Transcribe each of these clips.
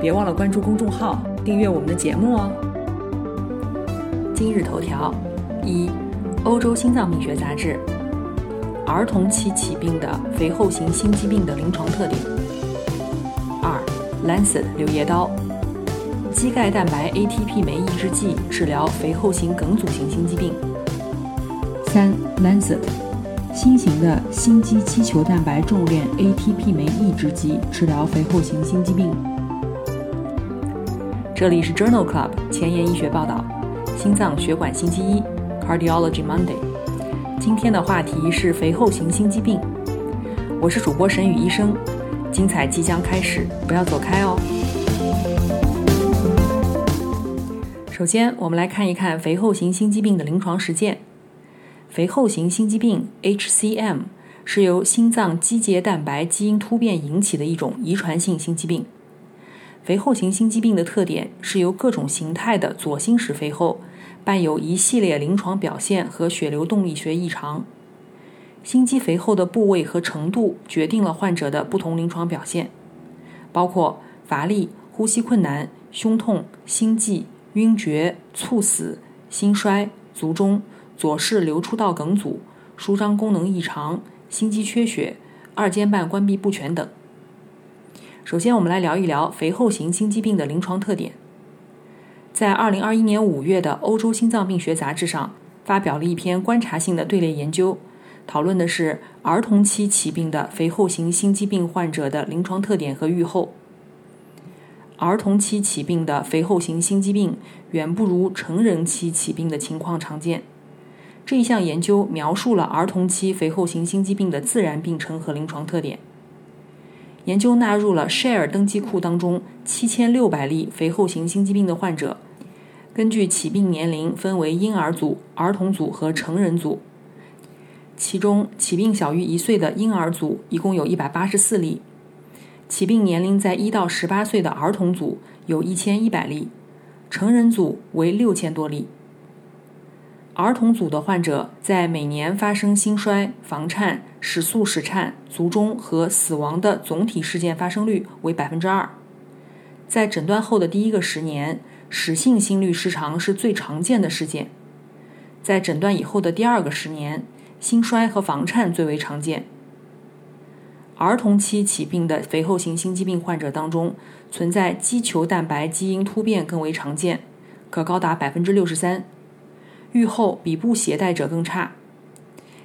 别忘了关注公众号，订阅我们的节目哦。今日头条：一、欧洲心脏病学杂志，儿童期起病的肥厚型心肌病的临床特点。二、Lancet 柳叶刀，肌钙蛋白 ATP 酶抑制剂治疗肥厚型梗阻型心肌病。三、Lancet 新型的心肌肌球蛋白重链 ATP 酶抑制剂治疗肥厚型心肌病。这里是 Journal Club 前沿医学报道，心脏血管星期一 Cardiology Monday。今天的话题是肥厚型心肌病。我是主播沈宇医生，精彩即将开始，不要走开哦。首先，我们来看一看肥厚型心肌病的临床实践。肥厚型心肌病 （HCM） 是由心脏肌结蛋白基因突变引起的一种遗传性心肌病。肥厚型心肌病的特点是由各种形态的左心室肥厚，伴有一系列临床表现和血流动力学异常。心肌肥厚的部位和程度决定了患者的不同临床表现，包括乏力、呼吸困难、胸痛、心悸、晕厥、猝死、心衰、卒中、左室流出道梗阻、舒张功能异常、心肌缺血、二尖瓣关闭不全等。首先，我们来聊一聊肥厚型心肌病的临床特点。在2021年5月的《欧洲心脏病学杂志》上，发表了一篇观察性的队列研究，讨论的是儿童期起病的肥厚型心肌病患者的临床特点和预后。儿童期起病的肥厚型心肌病远不如成人期起病的情况常见。这一项研究描述了儿童期肥厚型心肌病的自然病程和临床特点。研究纳入了 Share 登记库当中七千六百例肥厚型心肌病的患者，根据起病年龄分为婴儿组、儿童组和成人组。其中，起病小于一岁的婴儿组一共有一百八十四例，起病年龄在一到十八岁的儿童组有一千一百例，成人组为六千多例。儿童组的患者在每年发生心衰、房颤、室速室颤、卒中和死亡的总体事件发生率为百分之二。在诊断后的第一个十年，室性心律失常是最常见的事件；在诊断以后的第二个十年，心衰和房颤最为常见。儿童期起病的肥厚型心肌病患者当中，存在肌球蛋白基因突变更为常见，可高达百分之六十三。愈后比不携带者更差，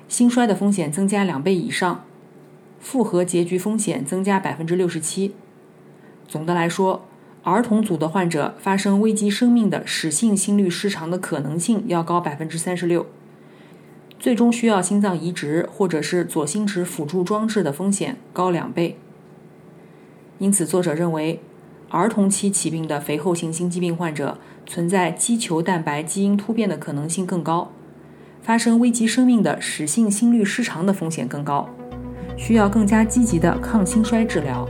心衰的风险增加两倍以上，复合结局风险增加百分之六十七。总的来说，儿童组的患者发生危及生命的室性心律失常的可能性要高百分之三十六，最终需要心脏移植或者是左心室辅助装置的风险高两倍。因此，作者认为。儿童期起病的肥厚型心肌病患者存在肌球蛋白基因突变的可能性更高，发生危及生命的室性心律失常的风险更高，需要更加积极的抗心衰治疗。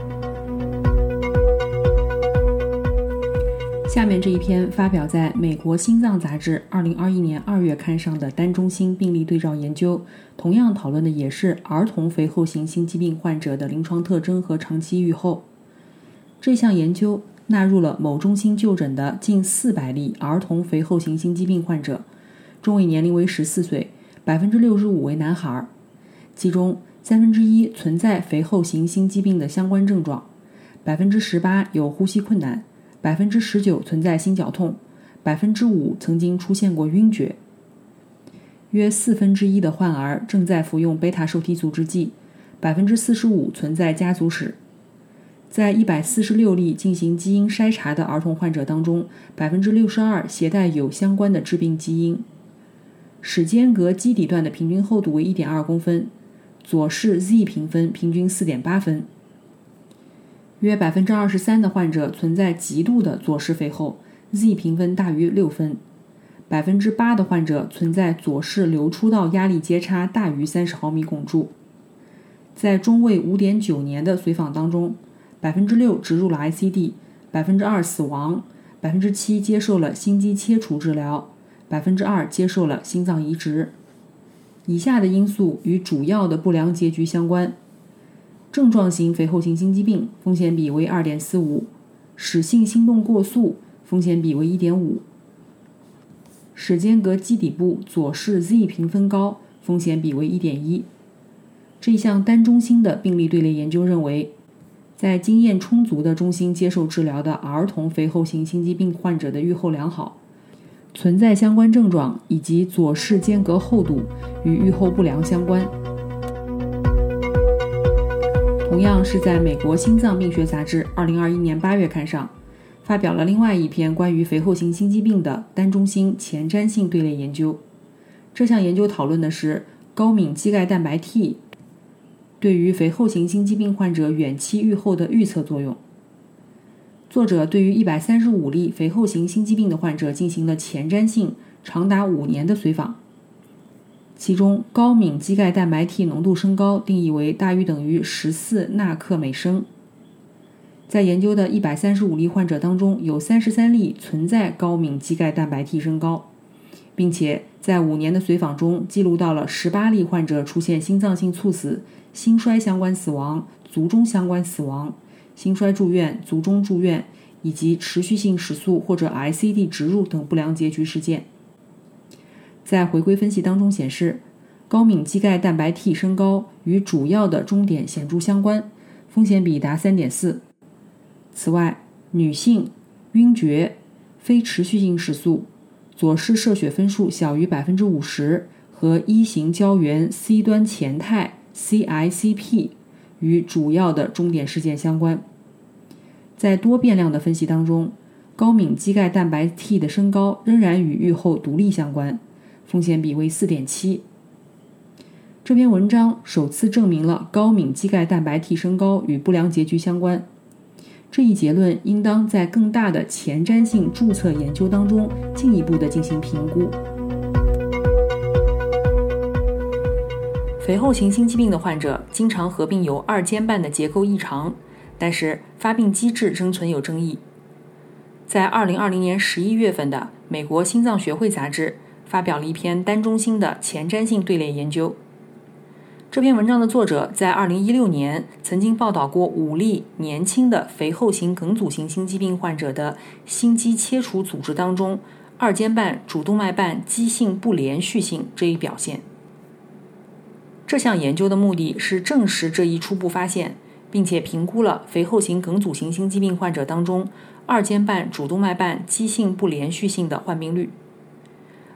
下面这一篇发表在美国心脏杂志2021年2月刊上的单中心病例对照研究，同样讨论的也是儿童肥厚型心肌病患者的临床特征和长期预后。这项研究纳入了某中心就诊的近四百例儿童肥厚型心肌病患者，中位年龄为十四岁，百分之六十五为男孩，其中三分之一存在肥厚型心肌病的相关症状，百分之十八有呼吸困难，百分之十九存在心绞痛，百分之五曾经出现过晕厥。约四分之一的患儿正在服用贝塔受体阻滞剂，百分之四十五存在家族史。在一百四十六例进行基因筛查的儿童患者当中，百分之六十二携带有相关的致病基因。室间隔基底段的平均厚度为一点二公分，左室 Z 评分平均四点八分。约百分之二十三的患者存在极度的左室肥厚，Z 评分大于六分；百分之八的患者存在左室流出道压力阶差大于三十毫米汞柱。在中位五点九年的随访当中，百分之六植入了 ICD，百分之二死亡，百分之七接受了心肌切除治疗，百分之二接受了心脏移植。以下的因素与主要的不良结局相关。症状型肥厚型心肌病风险比为二点四五，室性心动过速风险比为一点五，室间隔基底部左室 Z 评分高风险比为一点一。这项单中心的病例队列研究认为，在经验充足的中心接受治疗的儿童肥厚型心肌病患者的预后良好，存在相关症状以及左室间隔厚度与预后不良相关。同样是在美国心脏病学杂志2021年8月刊上，发表了另外一篇关于肥厚型心肌病的单中心前瞻性队列研究。这项研究讨论的是高敏肌钙蛋白 T 对于肥厚型心肌病患者远期预后的预测作用。作者对于135例肥厚型心肌病的患者进行了前瞻性长达五年的随访。其中，高敏肌钙蛋白 T 浓度升高定义为大于等于十四纳克每升。在研究的一百三十五例患者当中，有三十三例存在高敏肌钙蛋白 T 升高，并且在五年的随访中记录到了十八例患者出现心脏性猝死、心衰相关死亡、卒中相关死亡、心衰住院、卒中住院以及持续性食素或者 ICD 植入等不良结局事件。在回归分析当中显示，高敏肌钙蛋白 T 升高与主要的终点显著相关，风险比达三点四。此外，女性、晕厥、非持续性食素、左室射血分数小于百分之五十和一型胶原 C 端前肽 CICP 与主要的终点事件相关。在多变量的分析当中，高敏肌钙蛋白 T 的升高仍然与预后独立相关。风险比为四点七。这篇文章首次证明了高敏肌钙蛋白 T 升高与不良结局相关。这一结论应当在更大的前瞻性注册研究当中进一步的进行评估。肥厚型心肌病的患者经常合并有二尖瓣的结构异常，但是发病机制仍存有争议。在二零二零年十一月份的美国心脏学会杂志。发表了一篇单中心的前瞻性队列研究。这篇文章的作者在2016年曾经报道过五例年轻的肥厚型梗阻型心肌病患者的心肌切除组织当中二尖瓣主动脉瓣畸性不连续性这一表现。这项研究的目的是证实这一初步发现，并且评估了肥厚型梗阻型心肌病患者当中二尖瓣主动脉瓣畸性不连续性的患病率。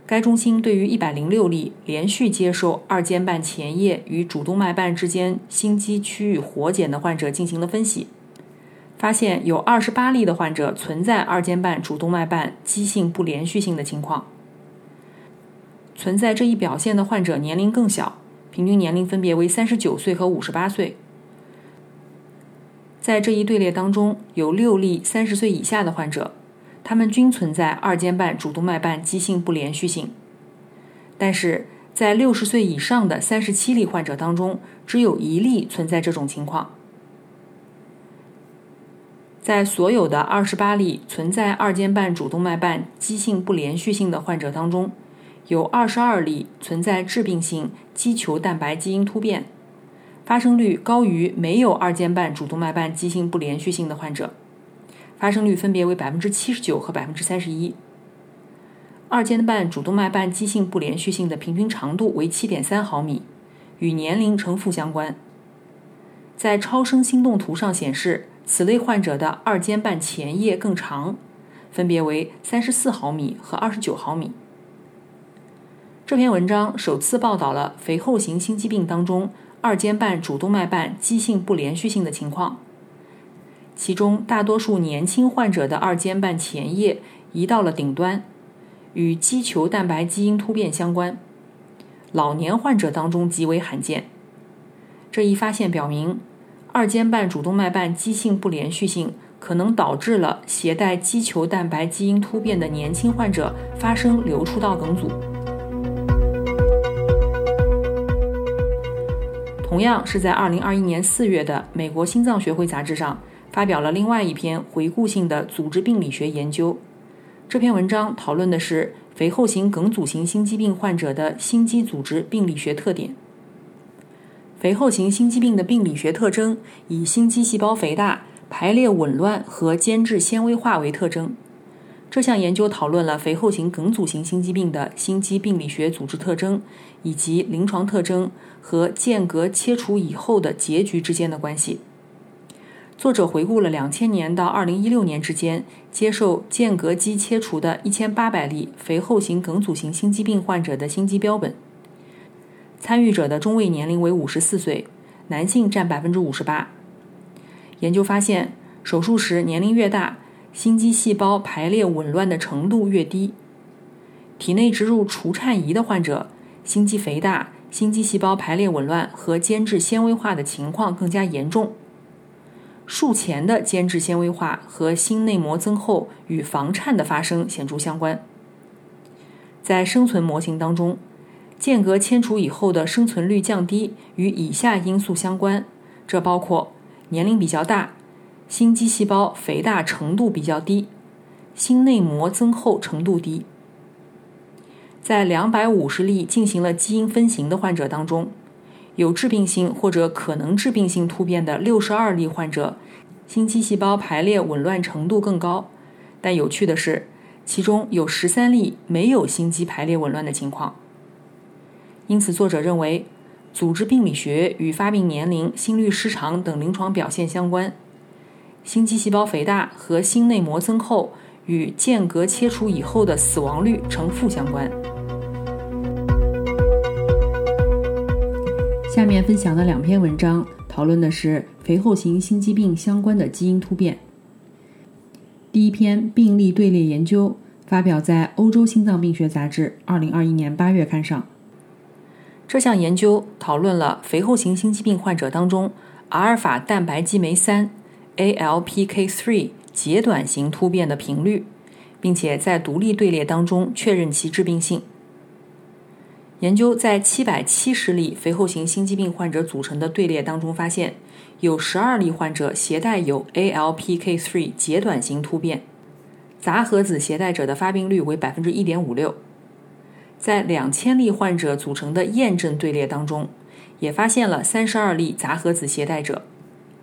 该中心对于一百零六例连续接受二尖瓣前叶与主动脉瓣之间心肌区域活检的患者进行了分析，发现有二十八例的患者存在二尖瓣主动脉瓣畸性不连续性的情况。存在这一表现的患者年龄更小，平均年龄分别为三十九岁和五十八岁。在这一队列当中，有六例三十岁以下的患者。他们均存在二尖瓣主动脉瓣畸性不连续性，但是在六十岁以上的三十七例患者当中，只有一例存在这种情况。在所有的二十八例存在二尖瓣主动脉瓣畸性不连续性的患者当中，有二十二例存在致病性肌球蛋白基因突变，发生率高于没有二尖瓣主动脉瓣畸性不连续性的患者。发生率分别为百分之七十九和百分之三十一。二尖瓣主动脉瓣畸性不连续性的平均长度为七点三毫米，与年龄呈负相关。在超声心动图上显示，此类患者的二尖瓣前叶更长，分别为三十四毫米和二十九毫米。这篇文章首次报道了肥厚型心肌病当中二尖瓣主动脉瓣畸性不连续性的情况。其中大多数年轻患者的二尖瓣前叶移到了顶端，与肌球蛋白基因突变相关。老年患者当中极为罕见。这一发现表明，二尖瓣主动脉瓣畸性不连续性可能导致了携带肌球蛋白基因突变的年轻患者发生流出道梗阻。同样是在2021年4月的《美国心脏学会杂志》上发表了另外一篇回顾性的组织病理学研究。这篇文章讨论的是肥厚型梗阻型心肌病患者的心肌组织病理学特点。肥厚型心肌病的病理学特征以心肌细胞肥大、排列紊乱和间质纤维化为特征。这项研究讨论了肥厚型梗阻型心肌病的心肌病理学组织特征以及临床特征和间隔切除以后的结局之间的关系。作者回顾了2000年到2016年之间接受间隔肌切除的1800例肥厚型梗阻型心肌病患者的心肌标本。参与者的中位年龄为五十四岁，男性占百分之五十八。研究发现，手术时年龄越大，心肌细胞排列紊乱的程度越低。体内植入除颤仪的患者，心肌肥大、心肌细胞排列紊乱和间质纤维化的情况更加严重。术前的间质纤维化和心内膜增厚与房颤的发生显著相关。在生存模型当中。间隔切除以后的生存率降低与以下因素相关，这包括年龄比较大、心肌细胞肥大程度比较低、心内膜增厚程度低。在两百五十例进行了基因分型的患者当中，有致病性或者可能致病性突变的六十二例患者，心肌细胞排列紊乱程度更高。但有趣的是，其中有十三例没有心肌排列紊乱的情况。因此，作者认为，组织病理学与发病年龄、心律失常等临床表现相关。心肌细胞肥大和心内膜增厚与间隔切除以后的死亡率呈负相关。下面分享的两篇文章讨论的是肥厚型心肌病相关的基因突变。第一篇病例队列研究发表在《欧洲心脏病学杂志》二零二一年八月刊上。这项研究讨论了肥厚型心肌病患者当中阿尔法蛋白激酶三 （ALPK3） 截短型突变的频率，并且在独立队列当中确认其致病性。研究在770例肥厚型心肌病患者组成的队列当中发现，有12例患者携带有 ALPK3 截短型突变，杂合子携带者的发病率为1.56%。在两千例患者组成的验证队列当中，也发现了三十二例杂合子携带者，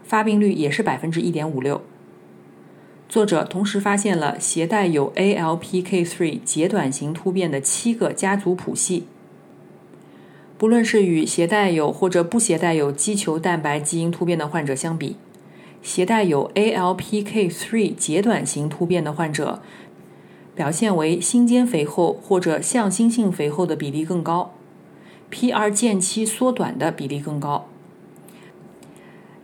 发病率也是百分之一点五六。作者同时发现了携带有 ALPK3 截短型突变的七个家族谱系。不论是与携带有或者不携带有肌球蛋白基因突变的患者相比，携带有 ALPK3 截短型突变的患者。表现为心尖肥厚或者向心性肥厚的比例更高，PR 间期缩短的比例更高。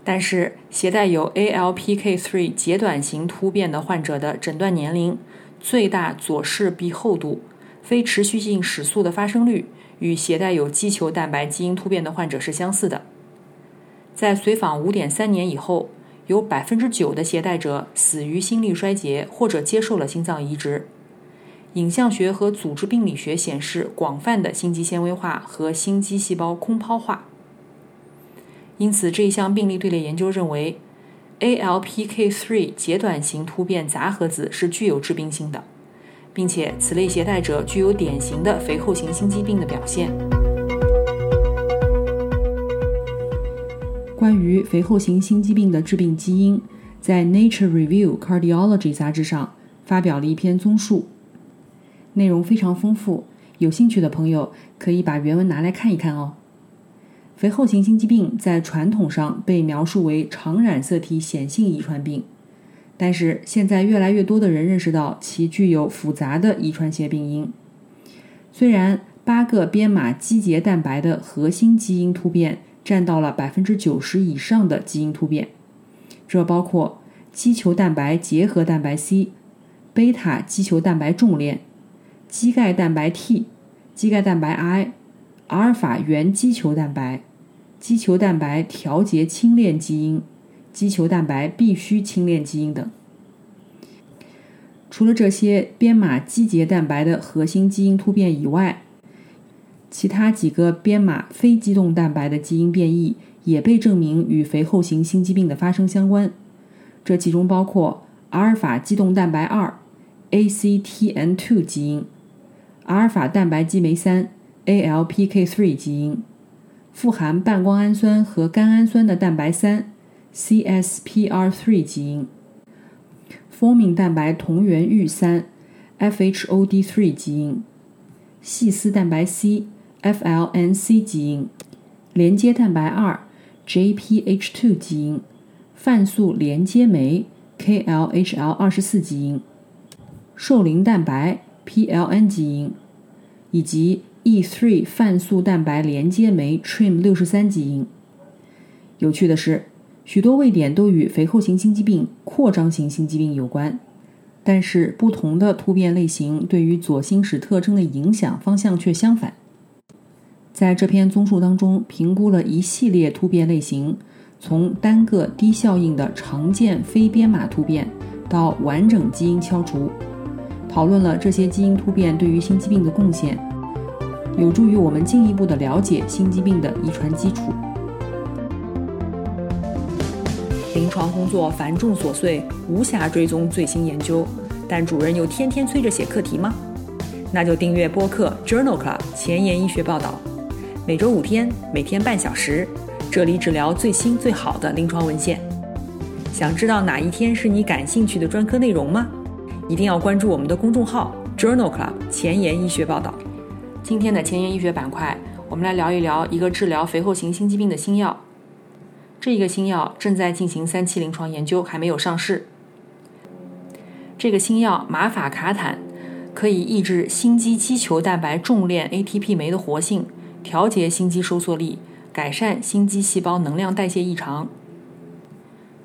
但是，携带有 ALPK3 截短型突变的患者的诊断年龄、最大左室壁厚度、非持续性室速的发生率与携带有肌球蛋白基因突变的患者是相似的。在随访5.3年以后，有9%的携带者死于心力衰竭或者接受了心脏移植。影像学和组织病理学显示广泛的心肌纤维化和心肌细胞空抛化，因此这一项病例队列研究认为，ALPK3 截短型突变杂合子是具有致病性的，并且此类携带者具有典型的肥厚型心肌病的表现。关于肥厚型心肌病的致病基因，在《Nature Review Cardiology》杂志上发表了一篇综述。内容非常丰富，有兴趣的朋友可以把原文拿来看一看哦。肥厚型心肌病在传统上被描述为常染色体显性遗传病，但是现在越来越多的人认识到其具有复杂的遗传学病因。虽然八个编码基节蛋白的核心基因突变占到了百分之九十以上的基因突变，这包括肌球蛋白结合蛋白 C、贝塔肌球蛋白重链。肌钙蛋白 T、肌钙蛋白 I、阿尔法原肌球蛋白、肌球蛋白调节轻链基因、肌球蛋白必须清链基因等。除了这些编码基节蛋白的核心基因突变以外，其他几个编码非机动蛋白的基因变异也被证明与肥厚型心肌病的发生相关。这其中包括阿尔法肌动蛋白二 （ACTN2） 基因、阿尔法蛋白激酶三 （ALPK3） 基因、富含半胱氨酸和甘氨酸的蛋白三 （CSPR3 基因）、forming 蛋白同源域三 （FHOD3 基因）、细丝蛋白 C。FLNC 基因、连接蛋白二 JPH2 基因、泛素连接酶 KLHL 二十四基因、受磷蛋白 PLN 基因，以及 E3 泛素蛋白连接酶 TRIM 六十三基因。有趣的是，许多位点都与肥厚型心肌病、扩张型心肌病有关，但是不同的突变类型对于左心室特征的影响方向却相反。在这篇综述当中，评估了一系列突变类型，从单个低效应的常见非编码突变到完整基因敲除，讨论了这些基因突变对于心肌病的贡献，有助于我们进一步的了解心肌病的遗传基础。临床工作繁重琐碎，无暇追踪最新研究，但主任又天天催着写课题吗？那就订阅播客 Journal Club 前沿医学报道。每周五天，每天半小时，这里只聊最新最好的临床文献。想知道哪一天是你感兴趣的专科内容吗？一定要关注我们的公众号 Journal Club 前沿医学报道。今天的前沿医学板块，我们来聊一聊一个治疗肥厚型心肌病的新药。这一个新药正在进行三期临床研究，还没有上市。这个新药马法卡坦可以抑制心肌肌球蛋白重链 ATP 酶的活性。调节心肌收缩力，改善心肌细胞能量代谢异常。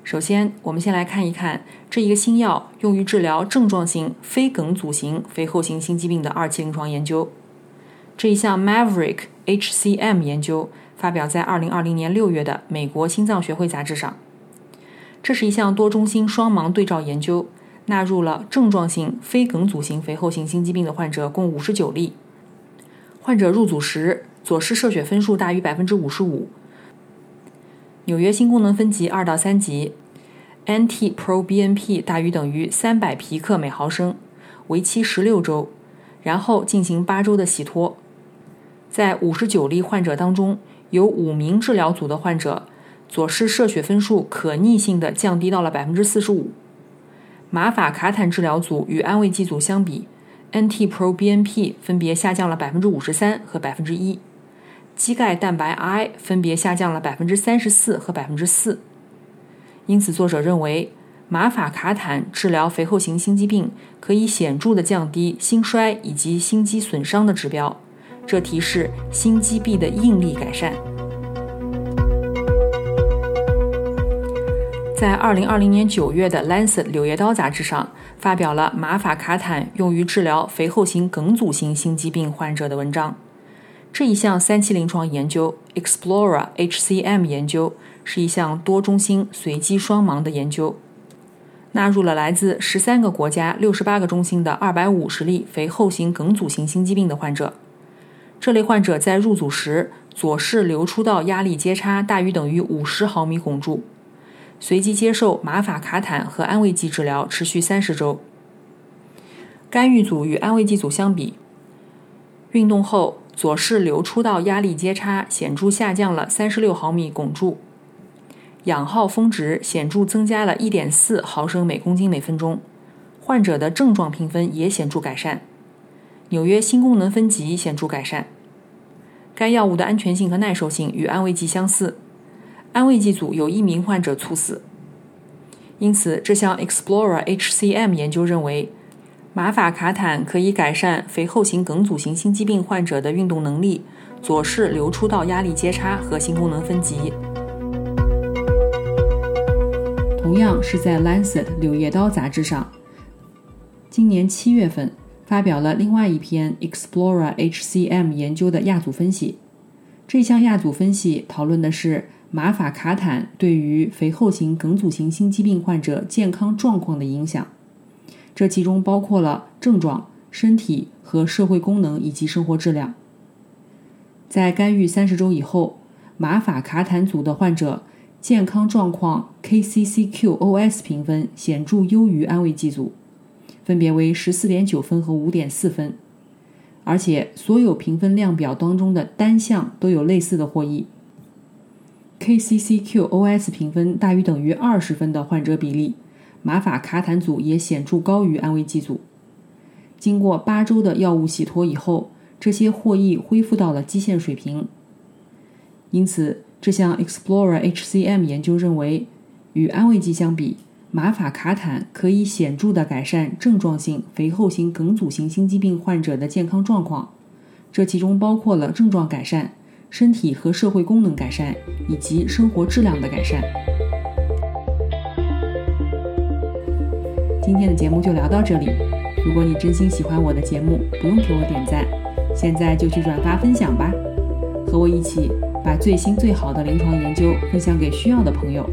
首先，我们先来看一看这一个新药用于治疗症状性非梗阻型肥厚型心肌病的二期临床研究。这一项 Maverick HCM 研究发表在2020年6月的美国心脏学会杂志上。这是一项多中心双盲对照研究，纳入了症状性非梗阻型肥厚型心肌病的患者共59例。患者入组时。左室射血分数大于百分之五十五，纽约心功能分级二到三级，NT-proBNP 大于等于三百皮克每毫升，为期十六周，然后进行八周的洗脱。在五十九例患者当中，有五名治疗组的患者左室射血分数可逆性的降低到了百分之四十五。马法卡坦治疗组与安慰剂组相比，NT-proBNP 分别下降了百分之五十三和百分之一。肌钙蛋白 I 分别下降了百分之三十四和百分之四，因此作者认为马法卡坦治疗肥厚型心肌病可以显著的降低心衰以及心肌损伤的指标，这提示心肌壁的应力改善。在二零二零年九月的《Lancet》柳叶刀杂志上发表了马法卡坦用于治疗肥厚型梗阻型心肌病患者的文章。这一项三期临床研究 Explora HCM 研究是一项多中心随机双盲的研究，纳入了来自十三个国家六十八个中心的二百五十例肥厚型梗阻型心肌病的患者。这类患者在入组时左室流出道压力阶差大于等于五十毫米汞柱，随机接受马法卡坦和安慰剂治疗，持续三十周。干预组与安慰剂组相比，运动后。左室流出道压力阶差显著下降了三十六毫米汞柱，氧耗峰值显著增加了一点四毫升每公斤每分钟，患者的症状评分也显著改善，纽约心功能分级显著改善。该药物的安全性和耐受性与安慰剂相似，安慰剂组有一名患者猝死。因此，这项 EXPLORER HCM 研究认为。马法卡坦可以改善肥厚型梗阻型心肌病患者的运动能力、左室流出道压力阶差和心功能分级。同样是在《Lancet》柳叶刀杂志上，今年七月份发表了另外一篇 Explora HCM 研究的亚组分析。这项亚组分析讨论的是马法卡坦对于肥厚型梗阻型心肌病患者健康状况的影响，这其中包括了症状、身体和社会功能以及生活质量。在干预三十周以后，马法卡坦组的患者健康状况 KCCQ-OS 评分显著优于安慰剂组，分别为十四点九分和五点四分，而且所有评分量表当中的单项都有类似的获益。KCCQ-OS 评分大于等于二十分的患者比例，马法卡坦组也显著高于安慰剂组。经过八周的药物洗脱以后，这些获益恢复到了基线水平。因此，这项 Explorer HCM 研究认为，与安慰剂相比，马法卡坦可以显著地改善症状性肥厚型梗阻型心肌病患者的健康状况，这其中包括了症状改善。身体和社会功能改善，以及生活质量的改善。今天的节目就聊到这里。如果你真心喜欢我的节目，不用给我点赞，现在就去转发分享吧，和我一起把最新最好的临床研究分享给需要的朋友。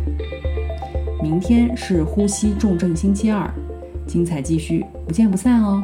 明天是呼吸重症星期二，精彩继续，不见不散哦。